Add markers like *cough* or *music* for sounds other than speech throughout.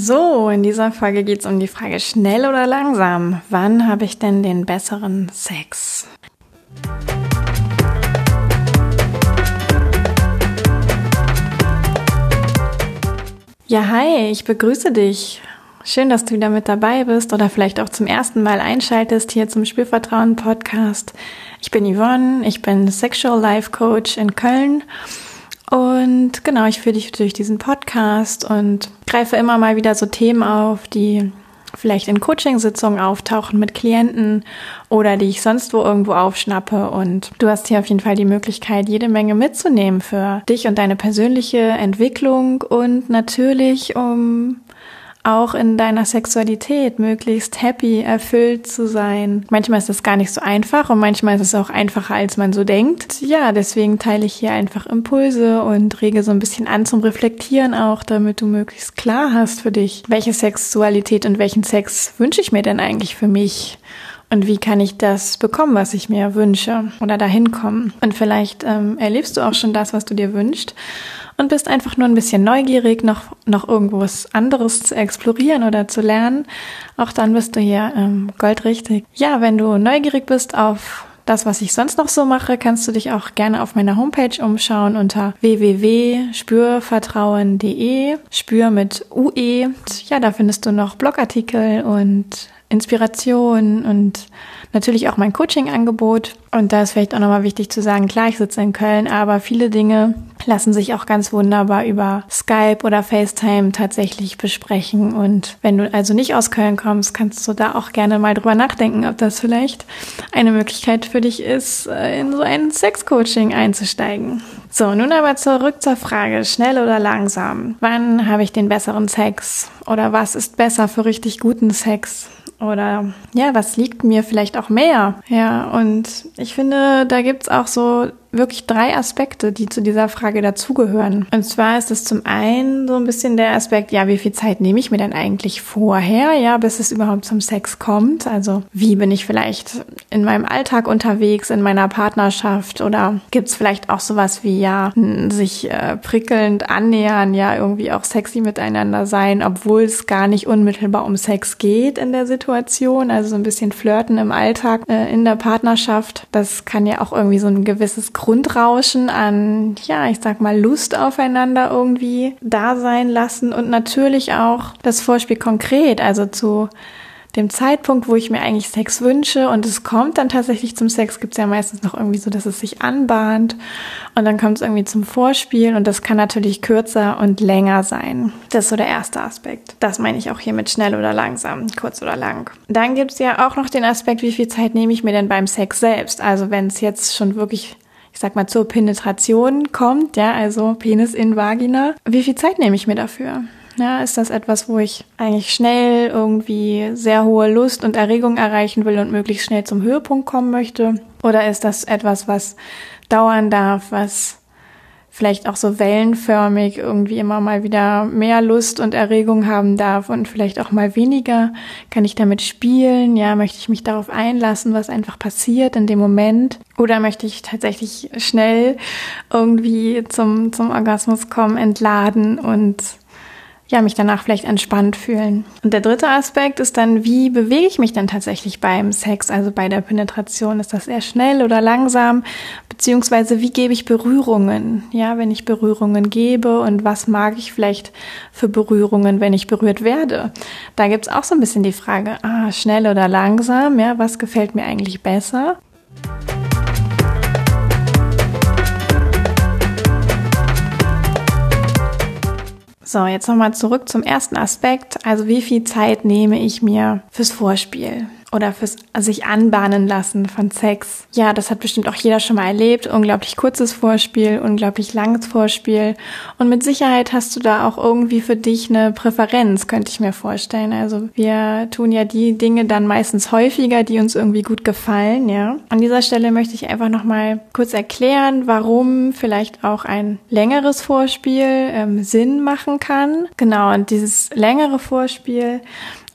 So, in dieser Folge geht es um die Frage schnell oder langsam. Wann habe ich denn den besseren Sex? Ja, hi, ich begrüße dich. Schön, dass du wieder mit dabei bist oder vielleicht auch zum ersten Mal einschaltest hier zum Spielvertrauen Podcast. Ich bin Yvonne, ich bin Sexual Life Coach in Köln und genau, ich führe dich durch diesen Podcast und greife immer mal wieder so Themen auf, die vielleicht in Coachingsitzungen auftauchen mit Klienten oder die ich sonst wo irgendwo aufschnappe. Und du hast hier auf jeden Fall die Möglichkeit, jede Menge mitzunehmen für dich und deine persönliche Entwicklung und natürlich um auch in deiner Sexualität möglichst happy, erfüllt zu sein. Manchmal ist das gar nicht so einfach und manchmal ist es auch einfacher, als man so denkt. Ja, deswegen teile ich hier einfach Impulse und rege so ein bisschen an zum Reflektieren auch, damit du möglichst klar hast für dich, welche Sexualität und welchen Sex wünsche ich mir denn eigentlich für mich und wie kann ich das bekommen, was ich mir wünsche oder dahin kommen. Und vielleicht ähm, erlebst du auch schon das, was du dir wünschst und bist einfach nur ein bisschen neugierig, noch, noch irgendwas anderes zu explorieren oder zu lernen. Auch dann bist du hier ähm, goldrichtig. Ja, wenn du neugierig bist auf das, was ich sonst noch so mache, kannst du dich auch gerne auf meiner Homepage umschauen unter www.spürvertrauen.de. Spür mit UE. Ja, da findest du noch Blogartikel und Inspiration und natürlich auch mein Coaching-Angebot. Und da ist vielleicht auch nochmal wichtig zu sagen, klar, ich sitze in Köln, aber viele Dinge lassen sich auch ganz wunderbar über Skype oder FaceTime tatsächlich besprechen. Und wenn du also nicht aus Köln kommst, kannst du da auch gerne mal drüber nachdenken, ob das vielleicht eine Möglichkeit für dich ist, in so ein Sex-Coaching einzusteigen. So, nun aber zurück zur Frage, schnell oder langsam? Wann habe ich den besseren Sex? Oder was ist besser für richtig guten Sex? Oder ja, was liegt mir vielleicht auch mehr? Ja, und ich finde, da gibt's auch so wirklich drei Aspekte, die zu dieser Frage dazugehören. Und zwar ist es zum einen so ein bisschen der Aspekt, ja, wie viel Zeit nehme ich mir denn eigentlich vorher, ja, bis es überhaupt zum Sex kommt? Also wie bin ich vielleicht in meinem Alltag unterwegs, in meiner Partnerschaft oder gibt's vielleicht auch sowas wie, ja, sich äh, prickelnd annähern, ja, irgendwie auch sexy miteinander sein, obwohl es gar nicht unmittelbar um Sex geht in der Situation, also so ein bisschen flirten im Alltag, äh, in der Partnerschaft. Das kann ja auch irgendwie so ein gewisses Grundrauschen an, ja, ich sag mal, Lust aufeinander irgendwie da sein lassen und natürlich auch das Vorspiel konkret, also zu dem Zeitpunkt, wo ich mir eigentlich Sex wünsche und es kommt dann tatsächlich zum Sex, gibt es ja meistens noch irgendwie so, dass es sich anbahnt und dann kommt es irgendwie zum Vorspiel und das kann natürlich kürzer und länger sein. Das ist so der erste Aspekt. Das meine ich auch hier mit schnell oder langsam, kurz oder lang. Dann gibt es ja auch noch den Aspekt, wie viel Zeit nehme ich mir denn beim Sex selbst? Also wenn es jetzt schon wirklich ich sag mal, zur Penetration kommt, ja, also Penis in Vagina, wie viel Zeit nehme ich mir dafür? Ja, ist das etwas, wo ich eigentlich schnell irgendwie sehr hohe Lust und Erregung erreichen will und möglichst schnell zum Höhepunkt kommen möchte? Oder ist das etwas, was dauern darf, was vielleicht auch so wellenförmig irgendwie immer mal wieder mehr Lust und Erregung haben darf und vielleicht auch mal weniger. Kann ich damit spielen? Ja, möchte ich mich darauf einlassen, was einfach passiert in dem Moment? Oder möchte ich tatsächlich schnell irgendwie zum, zum Orgasmus kommen, entladen und ja, mich danach vielleicht entspannt fühlen. Und der dritte Aspekt ist dann, wie bewege ich mich denn tatsächlich beim Sex, also bei der Penetration? Ist das eher schnell oder langsam? Beziehungsweise wie gebe ich Berührungen? Ja, wenn ich Berührungen gebe und was mag ich vielleicht für Berührungen, wenn ich berührt werde? Da gibt's auch so ein bisschen die Frage, ah, schnell oder langsam? Ja, was gefällt mir eigentlich besser? So, jetzt nochmal zurück zum ersten Aspekt. Also wie viel Zeit nehme ich mir fürs Vorspiel? Oder fürs sich anbahnen lassen von Sex. Ja, das hat bestimmt auch jeder schon mal erlebt. Unglaublich kurzes Vorspiel, unglaublich langes Vorspiel. Und mit Sicherheit hast du da auch irgendwie für dich eine Präferenz, könnte ich mir vorstellen. Also wir tun ja die Dinge dann meistens häufiger, die uns irgendwie gut gefallen, ja. An dieser Stelle möchte ich einfach nochmal kurz erklären, warum vielleicht auch ein längeres Vorspiel ähm, Sinn machen kann. Genau, und dieses längere Vorspiel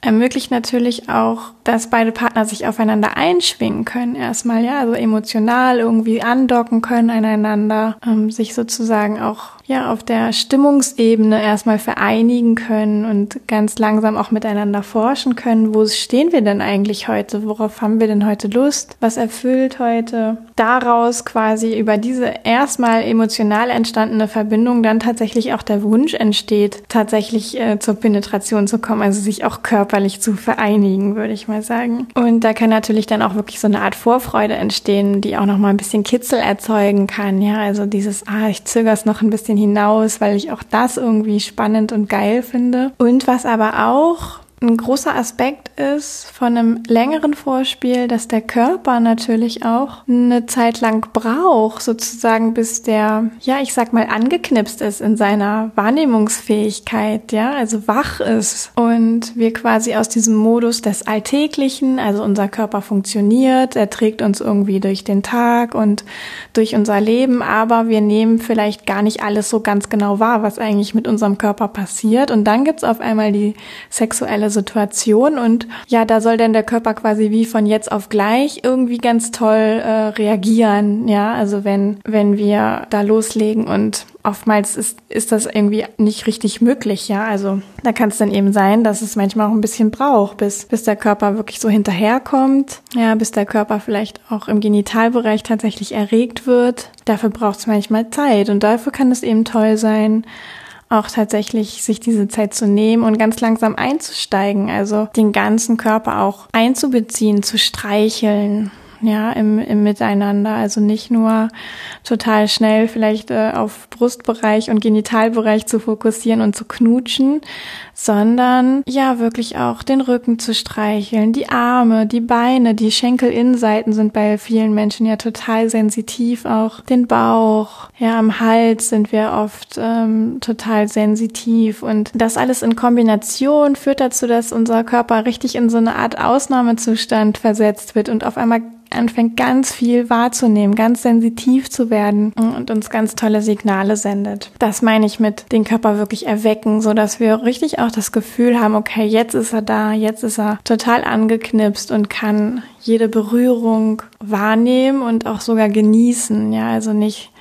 ermöglicht natürlich auch, dass beide Partner sich aufeinander einschwingen können erstmal, ja, also emotional irgendwie andocken können aneinander, ähm, sich sozusagen auch ja auf der Stimmungsebene erstmal vereinigen können und ganz langsam auch miteinander forschen können, wo stehen wir denn eigentlich heute, worauf haben wir denn heute Lust, was erfüllt heute, daraus quasi über diese erstmal emotional entstandene Verbindung dann tatsächlich auch der Wunsch entsteht, tatsächlich äh, zur Penetration zu kommen, also sich auch körperlich zu vereinigen, würde ich mal sagen. Und da kann natürlich dann auch wirklich so eine Art Vorfreude entstehen, die auch noch mal ein bisschen Kitzel erzeugen kann, ja, also dieses, ah, ich zögere es noch ein bisschen hinaus, weil ich auch das irgendwie spannend und geil finde. Und was aber auch ein großer Aspekt ist von einem längeren Vorspiel, dass der Körper natürlich auch eine Zeit lang braucht, sozusagen, bis der, ja, ich sag mal, angeknipst ist in seiner Wahrnehmungsfähigkeit, ja, also wach ist und wir quasi aus diesem Modus des Alltäglichen, also unser Körper funktioniert, er trägt uns irgendwie durch den Tag und durch unser Leben, aber wir nehmen vielleicht gar nicht alles so ganz genau wahr, was eigentlich mit unserem Körper passiert. Und dann gibt's auf einmal die sexuelle Situation. Und ja, da soll dann der Körper quasi wie von jetzt auf gleich irgendwie ganz toll äh, reagieren, ja, also wenn wenn wir da loslegen und oftmals ist ist das irgendwie nicht richtig möglich, ja, also da kann es dann eben sein, dass es manchmal auch ein bisschen braucht, bis bis der Körper wirklich so hinterherkommt, ja, bis der Körper vielleicht auch im Genitalbereich tatsächlich erregt wird. Dafür braucht es manchmal Zeit. Und dafür kann es eben toll sein, auch tatsächlich sich diese Zeit zu nehmen und ganz langsam einzusteigen, also den ganzen Körper auch einzubeziehen, zu streicheln, ja, im, im Miteinander. Also nicht nur total schnell vielleicht äh, auf Brustbereich und Genitalbereich zu fokussieren und zu knutschen, sondern ja, wirklich auch den Rücken zu streicheln, die Arme, die Beine, die Schenkelinnenseiten sind bei vielen Menschen ja total sensitiv, auch den Bauch, ja, am Hals sind wir oft ähm, total sensitiv und das alles in Kombination führt dazu, dass unser Körper richtig in so eine Art Ausnahmezustand versetzt wird und auf einmal anfängt ganz viel wahrzunehmen, ganz sensitiv zu werden und uns ganz tolle Signale sendet. Das meine ich mit den Körper wirklich erwecken, so dass wir richtig auch das Gefühl haben, okay, jetzt ist er da, jetzt ist er total angeknipst und kann jede Berührung wahrnehmen und auch sogar genießen. Ja, also nicht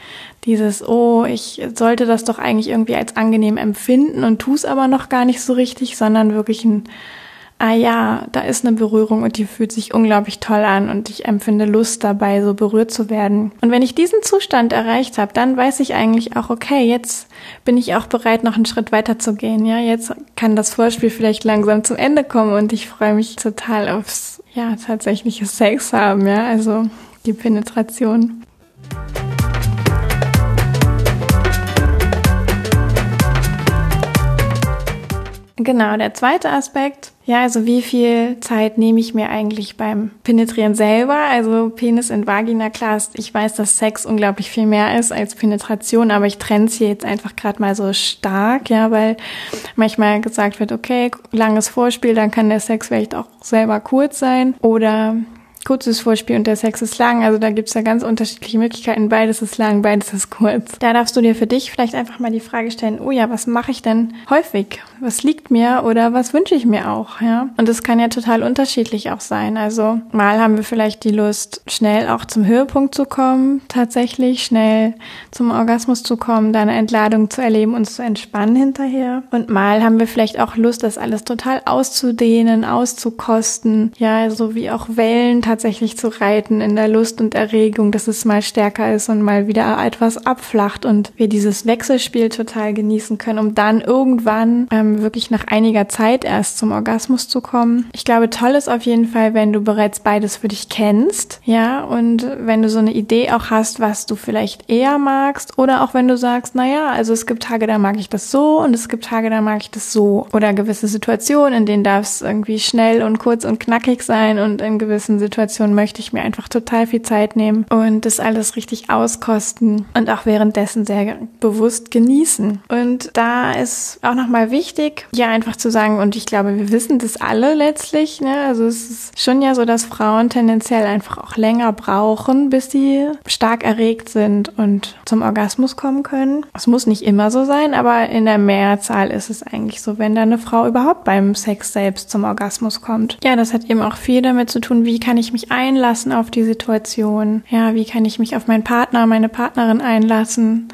dieses, oh, ich sollte das doch eigentlich irgendwie als angenehm empfinden und tu es aber noch gar nicht so richtig, sondern wirklich ein ah ja, da ist eine Berührung und die fühlt sich unglaublich toll an und ich empfinde Lust dabei, so berührt zu werden. Und wenn ich diesen Zustand erreicht habe, dann weiß ich eigentlich auch, okay, jetzt bin ich auch bereit, noch einen Schritt weiter zu gehen. Ja, jetzt kann das Vorspiel vielleicht langsam zum Ende kommen und ich freue mich total aufs, ja, tatsächliche Sex haben, ja, also die Penetration. Genau, der zweite Aspekt, ja, also wie viel Zeit nehme ich mir eigentlich beim Penetrieren selber? Also Penis in Vagina, klar, ich weiß, dass Sex unglaublich viel mehr ist als Penetration, aber ich trenne es hier jetzt einfach gerade mal so stark, ja, weil manchmal gesagt wird, okay, langes Vorspiel, dann kann der Sex vielleicht auch selber kurz sein oder kurzes Vorspiel und der Sex ist lang. Also da gibt's ja ganz unterschiedliche Möglichkeiten. Beides ist lang, beides ist kurz. Da darfst du dir für dich vielleicht einfach mal die Frage stellen, oh ja, was mache ich denn häufig? Was liegt mir oder was wünsche ich mir auch? Ja. Und das kann ja total unterschiedlich auch sein. Also mal haben wir vielleicht die Lust, schnell auch zum Höhepunkt zu kommen, tatsächlich schnell zum Orgasmus zu kommen, da eine Entladung zu erleben, uns zu entspannen hinterher. Und mal haben wir vielleicht auch Lust, das alles total auszudehnen, auszukosten. Ja, so wie auch Wellen tatsächlich zu reiten in der Lust und Erregung, dass es mal stärker ist und mal wieder etwas abflacht und wir dieses Wechselspiel total genießen können, um dann irgendwann ähm, wirklich nach einiger Zeit erst zum Orgasmus zu kommen. Ich glaube, toll ist auf jeden Fall, wenn du bereits beides für dich kennst, ja, und wenn du so eine Idee auch hast, was du vielleicht eher magst oder auch wenn du sagst, naja, also es gibt Tage, da mag ich das so und es gibt Tage, da mag ich das so oder gewisse Situationen, in denen darf es irgendwie schnell und kurz und knackig sein und in gewissen Situationen möchte ich mir einfach total viel Zeit nehmen und das alles richtig auskosten und auch währenddessen sehr bewusst genießen. Und da ist auch nochmal wichtig, ja einfach zu sagen, und ich glaube, wir wissen das alle letztlich, ne? also es ist schon ja so, dass Frauen tendenziell einfach auch länger brauchen, bis sie stark erregt sind und zum Orgasmus kommen können. Es muss nicht immer so sein, aber in der Mehrzahl ist es eigentlich so, wenn da eine Frau überhaupt beim Sex selbst zum Orgasmus kommt. Ja, das hat eben auch viel damit zu tun, wie kann ich mich einlassen auf die Situation? Ja, wie kann ich mich auf meinen Partner, meine Partnerin einlassen?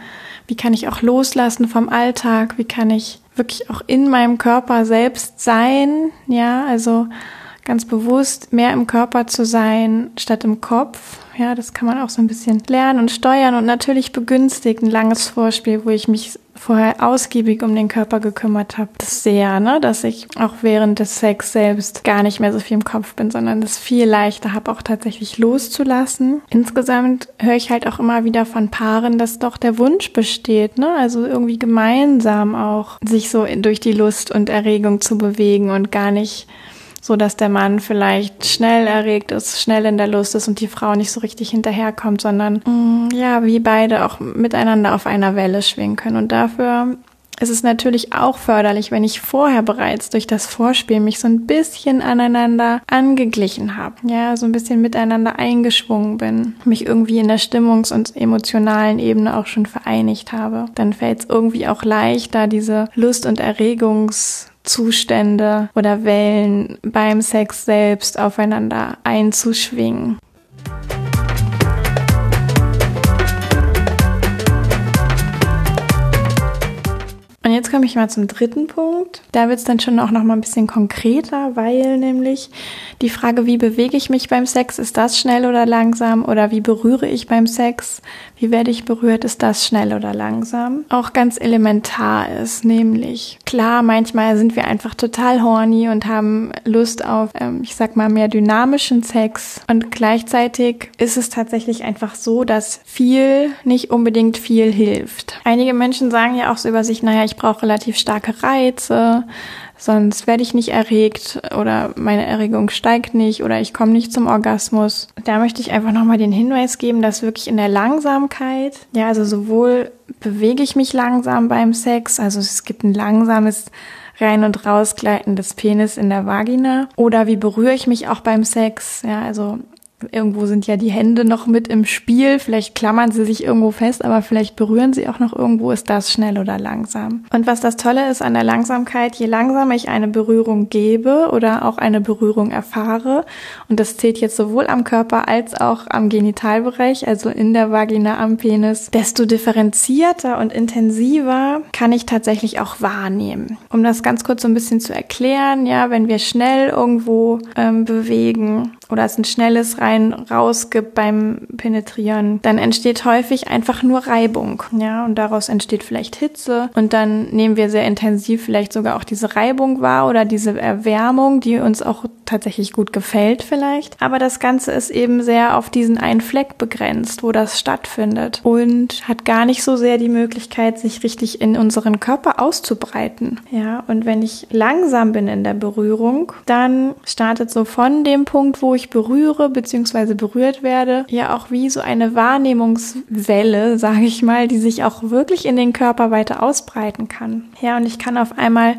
Wie kann ich auch loslassen vom Alltag? Wie kann ich wirklich auch in meinem Körper selbst sein? Ja, also ganz bewusst mehr im Körper zu sein statt im Kopf. Ja, das kann man auch so ein bisschen lernen und steuern und natürlich begünstigt ein langes Vorspiel, wo ich mich vorher ausgiebig um den Körper gekümmert habe. Das sehr, ne, dass ich auch während des Sex selbst gar nicht mehr so viel im Kopf bin, sondern das viel leichter habe, auch tatsächlich loszulassen. Insgesamt höre ich halt auch immer wieder von Paaren, dass doch der Wunsch besteht, ne, also irgendwie gemeinsam auch sich so durch die Lust und Erregung zu bewegen und gar nicht so dass der Mann vielleicht schnell erregt ist, schnell in der Lust ist und die Frau nicht so richtig hinterherkommt, sondern mm, ja, wie beide auch miteinander auf einer Welle schwingen können. Und dafür ist es natürlich auch förderlich, wenn ich vorher bereits durch das Vorspiel mich so ein bisschen aneinander angeglichen habe, ja, so ein bisschen miteinander eingeschwungen bin, mich irgendwie in der Stimmungs- und emotionalen Ebene auch schon vereinigt habe. Dann fällt es irgendwie auch leichter, diese Lust- und Erregungs Zustände oder Wellen beim Sex selbst aufeinander einzuschwingen. Komme ich mal zum dritten Punkt. Da wird es dann schon auch noch mal ein bisschen konkreter, weil nämlich die Frage, wie bewege ich mich beim Sex, ist das schnell oder langsam? Oder wie berühre ich beim Sex? Wie werde ich berührt? Ist das schnell oder langsam? Auch ganz elementar ist, nämlich klar, manchmal sind wir einfach total horny und haben Lust auf, ähm, ich sag mal, mehr dynamischen Sex. Und gleichzeitig ist es tatsächlich einfach so, dass viel nicht unbedingt viel hilft. Einige Menschen sagen ja auch so über sich, naja, ich brauche relativ starke Reize sonst werde ich nicht erregt oder meine Erregung steigt nicht oder ich komme nicht zum Orgasmus. Da möchte ich einfach nochmal den Hinweis geben, dass wirklich in der Langsamkeit, ja, also sowohl bewege ich mich langsam beim Sex, also es gibt ein langsames rein und rausgleiten des Penis in der Vagina oder wie berühre ich mich auch beim Sex, ja, also Irgendwo sind ja die Hände noch mit im Spiel. Vielleicht klammern sie sich irgendwo fest, aber vielleicht berühren sie auch noch irgendwo. Ist das schnell oder langsam? Und was das Tolle ist an der Langsamkeit, je langsamer ich eine Berührung gebe oder auch eine Berührung erfahre, und das zählt jetzt sowohl am Körper als auch am Genitalbereich, also in der Vagina am Penis, desto differenzierter und intensiver kann ich tatsächlich auch wahrnehmen. Um das ganz kurz so ein bisschen zu erklären, ja, wenn wir schnell irgendwo ähm, bewegen, oder es ein schnelles rein raus gibt beim Penetrieren, dann entsteht häufig einfach nur Reibung, ja, und daraus entsteht vielleicht Hitze und dann nehmen wir sehr intensiv vielleicht sogar auch diese Reibung wahr oder diese Erwärmung, die uns auch tatsächlich gut gefällt vielleicht, aber das Ganze ist eben sehr auf diesen einen Fleck begrenzt, wo das stattfindet und hat gar nicht so sehr die Möglichkeit, sich richtig in unseren Körper auszubreiten, ja, und wenn ich langsam bin in der Berührung, dann startet so von dem Punkt, wo ich berühre bzw. berührt werde, ja auch wie so eine Wahrnehmungswelle, sage ich mal, die sich auch wirklich in den Körper weiter ausbreiten kann. Ja, und ich kann auf einmal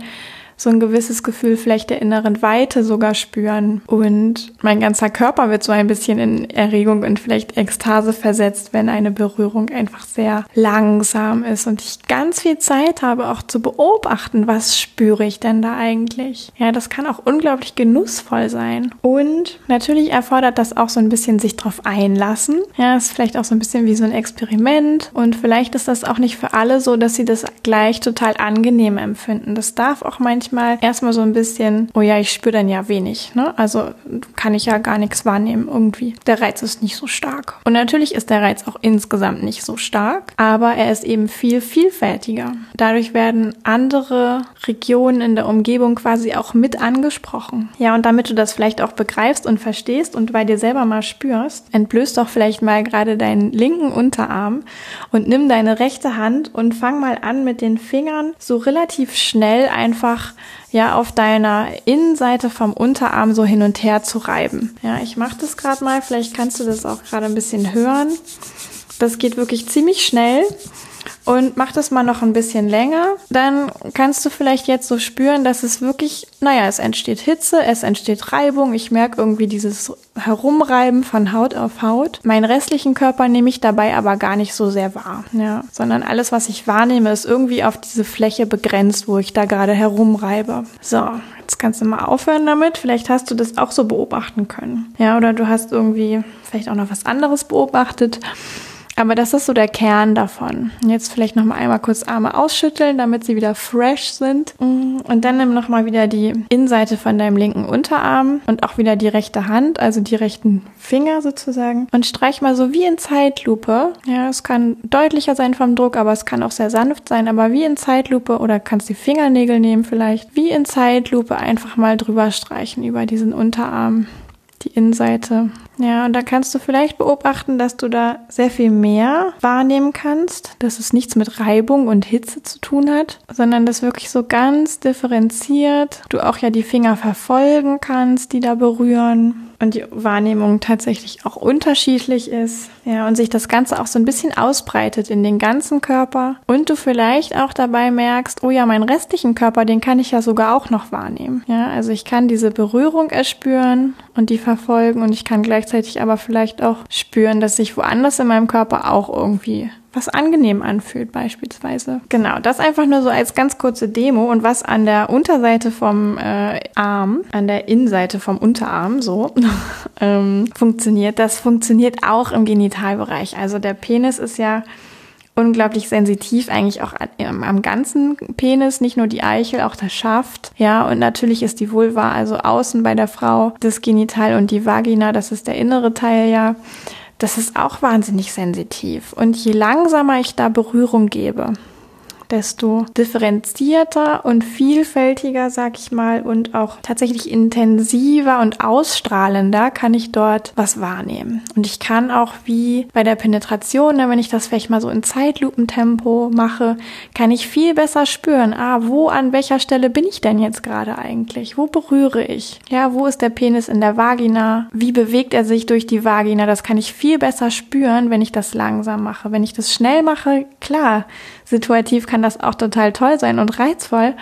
so ein gewisses Gefühl vielleicht der inneren Weite sogar spüren. Und mein ganzer Körper wird so ein bisschen in Erregung und vielleicht Ekstase versetzt, wenn eine Berührung einfach sehr langsam ist und ich ganz viel Zeit habe, auch zu beobachten, was spüre ich denn da eigentlich. Ja, das kann auch unglaublich genussvoll sein. Und natürlich erfordert das auch so ein bisschen sich drauf einlassen. Ja, ist vielleicht auch so ein bisschen wie so ein Experiment. Und vielleicht ist das auch nicht für alle so, dass sie das gleich total angenehm empfinden. Das darf auch manchmal manchmal erstmal so ein bisschen, oh ja, ich spüre dann ja wenig. Ne? Also kann ich ja gar nichts wahrnehmen irgendwie. Der Reiz ist nicht so stark. Und natürlich ist der Reiz auch insgesamt nicht so stark, aber er ist eben viel vielfältiger. Dadurch werden andere Regionen in der Umgebung quasi auch mit angesprochen. Ja, und damit du das vielleicht auch begreifst und verstehst und bei dir selber mal spürst, entblößt doch vielleicht mal gerade deinen linken Unterarm und nimm deine rechte Hand und fang mal an mit den Fingern so relativ schnell einfach ja auf deiner Innenseite vom Unterarm so hin und her zu reiben. Ja, ich mache das gerade mal, vielleicht kannst du das auch gerade ein bisschen hören. Das geht wirklich ziemlich schnell und mach das mal noch ein bisschen länger, dann kannst du vielleicht jetzt so spüren, dass es wirklich, naja, es entsteht Hitze, es entsteht Reibung. Ich merke irgendwie dieses Herumreiben von Haut auf Haut. Meinen restlichen Körper nehme ich dabei aber gar nicht so sehr wahr, ja, sondern alles, was ich wahrnehme, ist irgendwie auf diese Fläche begrenzt, wo ich da gerade herumreibe. So, jetzt kannst du mal aufhören damit. Vielleicht hast du das auch so beobachten können. Ja, oder du hast irgendwie vielleicht auch noch was anderes beobachtet. Aber das ist so der Kern davon. Jetzt vielleicht noch mal einmal kurz Arme ausschütteln, damit sie wieder fresh sind. Und dann nimm noch mal wieder die Innenseite von deinem linken Unterarm und auch wieder die rechte Hand, also die rechten Finger sozusagen. Und streich mal so wie in Zeitlupe. Ja, es kann deutlicher sein vom Druck, aber es kann auch sehr sanft sein. Aber wie in Zeitlupe oder kannst die Fingernägel nehmen vielleicht. Wie in Zeitlupe einfach mal drüber streichen über diesen Unterarm die Innenseite. Ja, und da kannst du vielleicht beobachten, dass du da sehr viel mehr wahrnehmen kannst, dass es nichts mit Reibung und Hitze zu tun hat, sondern dass wirklich so ganz differenziert du auch ja die Finger verfolgen kannst, die da berühren und die Wahrnehmung tatsächlich auch unterschiedlich ist. Ja, und sich das Ganze auch so ein bisschen ausbreitet in den ganzen Körper. Und du vielleicht auch dabei merkst, oh ja, meinen restlichen Körper, den kann ich ja sogar auch noch wahrnehmen. Ja, also ich kann diese Berührung erspüren und die verfolgen und ich kann gleichzeitig aber vielleicht auch spüren, dass sich woanders in meinem Körper auch irgendwie was angenehm anfühlt beispielsweise. Genau, das einfach nur so als ganz kurze Demo und was an der Unterseite vom äh, Arm, an der Innenseite vom Unterarm so *laughs* ähm, funktioniert, das funktioniert auch im Genitalbereich. Also der Penis ist ja unglaublich sensitiv, eigentlich auch am, am ganzen Penis, nicht nur die Eichel, auch der Schaft. Ja, und natürlich ist die Vulva, also außen bei der Frau, das Genital und die Vagina, das ist der innere Teil ja das ist auch wahnsinnig sensitiv. Und je langsamer ich da Berührung gebe, desto differenzierter und vielfältiger, sag ich mal, und auch tatsächlich intensiver und ausstrahlender kann ich dort was wahrnehmen. Und ich kann auch wie bei der Penetration, ne, wenn ich das vielleicht mal so in Zeitlupentempo mache, kann ich viel besser spüren, ah, wo an welcher Stelle bin ich denn jetzt gerade eigentlich? Wo berühre ich? Ja, wo ist der Penis in der Vagina? Wie bewegt er sich durch die Vagina? Das kann ich viel besser spüren, wenn ich das langsam mache. Wenn ich das schnell mache, klar, situativ kann das auch total toll sein und reizvoll.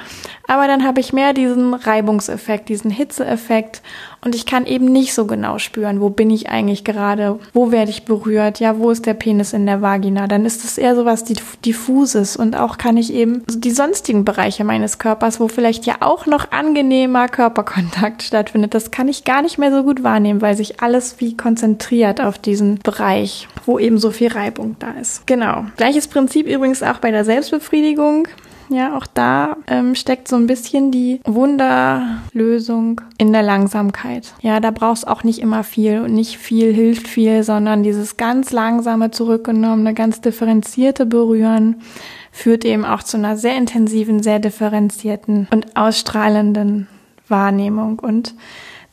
Aber dann habe ich mehr diesen Reibungseffekt, diesen Hitzeeffekt und ich kann eben nicht so genau spüren, wo bin ich eigentlich gerade, wo werde ich berührt, ja, wo ist der Penis in der Vagina. Dann ist es eher so was diffuses und auch kann ich eben die sonstigen Bereiche meines Körpers, wo vielleicht ja auch noch angenehmer Körperkontakt *laughs* stattfindet, das kann ich gar nicht mehr so gut wahrnehmen, weil sich alles wie konzentriert auf diesen Bereich, wo eben so viel Reibung da ist. Genau. Gleiches Prinzip übrigens auch bei der Selbstbefriedigung. Ja, auch da ähm, steckt so ein bisschen die Wunderlösung in der Langsamkeit. Ja, da brauchst auch nicht immer viel und nicht viel hilft viel, sondern dieses ganz langsame zurückgenommene, ganz differenzierte Berühren führt eben auch zu einer sehr intensiven, sehr differenzierten und ausstrahlenden Wahrnehmung und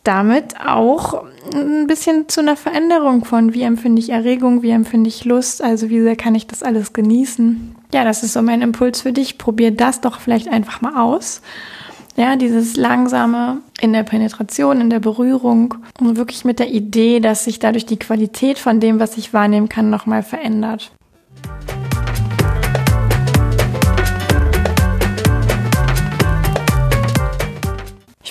damit auch ein bisschen zu einer Veränderung von, wie empfinde ich Erregung, wie empfinde ich Lust, also wie sehr kann ich das alles genießen. Ja, das ist so mein Impuls für dich. Probier das doch vielleicht einfach mal aus. Ja, dieses langsame in der Penetration, in der Berührung und wirklich mit der Idee, dass sich dadurch die Qualität von dem, was ich wahrnehmen kann, nochmal verändert.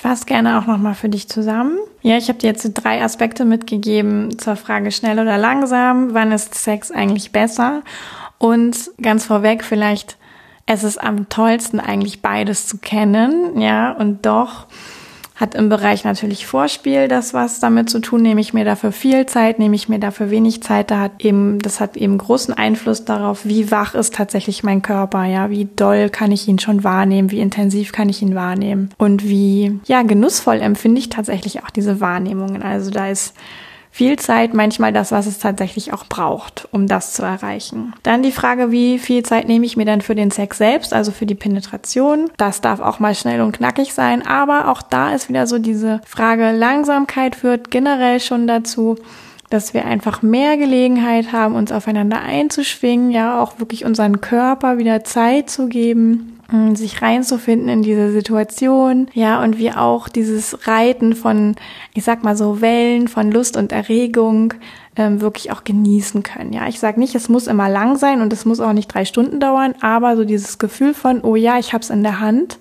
fasse gerne auch nochmal für dich zusammen. Ja, ich habe dir jetzt drei Aspekte mitgegeben zur Frage schnell oder langsam. Wann ist Sex eigentlich besser? Und ganz vorweg vielleicht, es ist am tollsten eigentlich beides zu kennen, ja, und doch Hat im Bereich natürlich Vorspiel das was damit zu tun, nehme ich mir dafür viel Zeit, nehme ich mir dafür wenig Zeit, da hat eben, das hat eben großen Einfluss darauf, wie wach ist tatsächlich mein Körper, ja, wie doll kann ich ihn schon wahrnehmen, wie intensiv kann ich ihn wahrnehmen? Und wie, ja, genussvoll empfinde ich tatsächlich auch diese Wahrnehmungen. Also da ist viel Zeit manchmal das, was es tatsächlich auch braucht, um das zu erreichen. Dann die Frage, wie viel Zeit nehme ich mir dann für den Sex selbst, also für die Penetration. Das darf auch mal schnell und knackig sein, aber auch da ist wieder so diese Frage, Langsamkeit führt generell schon dazu, dass wir einfach mehr Gelegenheit haben, uns aufeinander einzuschwingen, ja, auch wirklich unseren Körper wieder Zeit zu geben, sich reinzufinden in diese Situation, ja, und wir auch dieses Reiten von, ich sag mal so, Wellen von Lust und Erregung ähm, wirklich auch genießen können. Ja, ich sage nicht, es muss immer lang sein und es muss auch nicht drei Stunden dauern, aber so dieses Gefühl von, oh ja, ich hab's in der Hand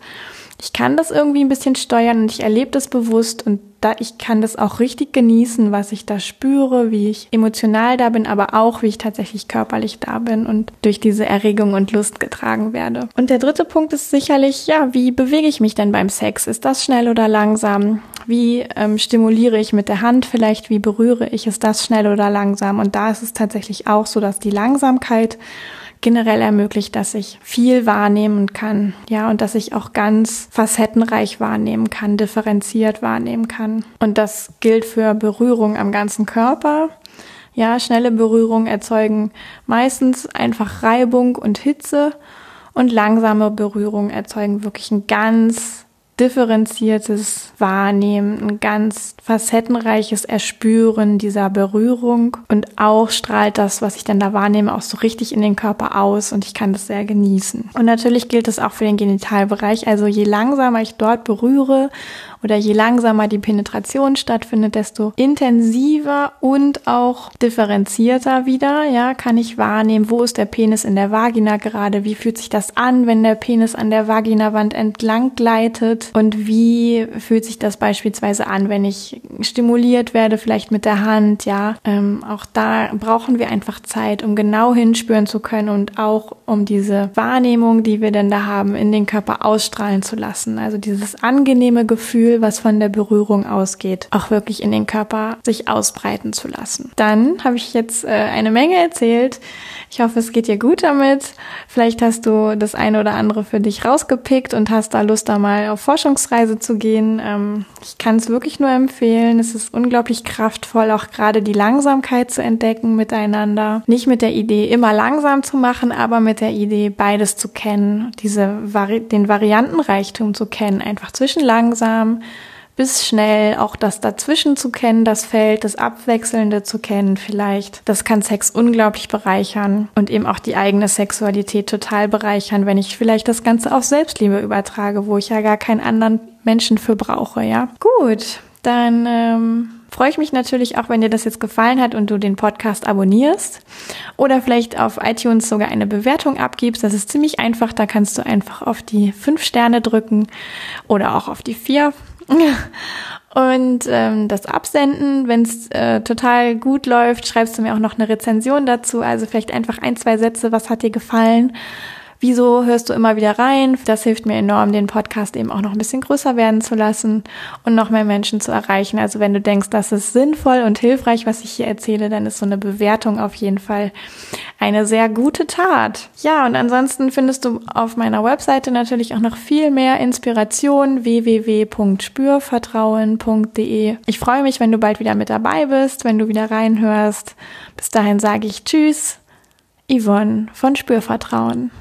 ich kann das irgendwie ein bisschen steuern und ich erlebe das bewusst und da ich kann das auch richtig genießen, was ich da spüre, wie ich emotional da bin, aber auch wie ich tatsächlich körperlich da bin und durch diese Erregung und Lust getragen werde. Und der dritte Punkt ist sicherlich, ja, wie bewege ich mich denn beim Sex? Ist das schnell oder langsam? Wie ähm, stimuliere ich mit der Hand vielleicht? Wie berühre ich? Ist das schnell oder langsam? Und da ist es tatsächlich auch so, dass die Langsamkeit generell ermöglicht, dass ich viel wahrnehmen kann, ja, und dass ich auch ganz facettenreich wahrnehmen kann, differenziert wahrnehmen kann. Und das gilt für Berührung am ganzen Körper. Ja, schnelle Berührungen erzeugen meistens einfach Reibung und Hitze und langsame Berührungen erzeugen wirklich ein ganz differenziertes Wahrnehmen, ein ganz facettenreiches Erspüren dieser Berührung und auch strahlt das, was ich dann da wahrnehme, auch so richtig in den Körper aus und ich kann das sehr genießen. Und natürlich gilt es auch für den Genitalbereich. Also je langsamer ich dort berühre oder je langsamer die Penetration stattfindet, desto intensiver und auch differenzierter wieder, ja, kann ich wahrnehmen, wo ist der Penis in der Vagina gerade, wie fühlt sich das an, wenn der Penis an der Vaginawand entlang gleitet und wie fühlt sich das beispielsweise an, wenn ich stimuliert werde, vielleicht mit der Hand, ja, ähm, auch da brauchen wir einfach Zeit, um genau hinspüren zu können und auch um diese Wahrnehmung, die wir denn da haben, in den Körper ausstrahlen zu lassen. Also dieses angenehme Gefühl, Gefühl, was von der Berührung ausgeht, auch wirklich in den Körper sich ausbreiten zu lassen. Dann habe ich jetzt äh, eine Menge erzählt. Ich hoffe, es geht dir gut damit. Vielleicht hast du das eine oder andere für dich rausgepickt und hast da Lust, da mal auf Forschungsreise zu gehen. Ähm, ich kann es wirklich nur empfehlen. Es ist unglaublich kraftvoll, auch gerade die Langsamkeit zu entdecken miteinander. Nicht mit der Idee, immer langsam zu machen, aber mit der Idee, beides zu kennen, diese Vari den Variantenreichtum zu kennen, einfach zwischen langsam bis schnell auch das Dazwischen zu kennen, das Feld, das Abwechselnde zu kennen vielleicht. Das kann Sex unglaublich bereichern und eben auch die eigene Sexualität total bereichern, wenn ich vielleicht das Ganze auf Selbstliebe übertrage, wo ich ja gar keinen anderen Menschen für brauche, ja. Gut, dann ähm, freue ich mich natürlich auch, wenn dir das jetzt gefallen hat und du den Podcast abonnierst oder vielleicht auf iTunes sogar eine Bewertung abgibst. Das ist ziemlich einfach. Da kannst du einfach auf die fünf Sterne drücken oder auch auf die vier *laughs* und ähm, das absenden. Wenn es äh, total gut läuft, schreibst du mir auch noch eine Rezension dazu. Also vielleicht einfach ein, zwei Sätze, was hat dir gefallen Wieso hörst du immer wieder rein? Das hilft mir enorm, den Podcast eben auch noch ein bisschen größer werden zu lassen und noch mehr Menschen zu erreichen. Also wenn du denkst, das ist sinnvoll und hilfreich, was ich hier erzähle, dann ist so eine Bewertung auf jeden Fall eine sehr gute Tat. Ja, und ansonsten findest du auf meiner Webseite natürlich auch noch viel mehr Inspiration www.spürvertrauen.de. Ich freue mich, wenn du bald wieder mit dabei bist, wenn du wieder reinhörst. Bis dahin sage ich Tschüss. Yvonne von Spürvertrauen.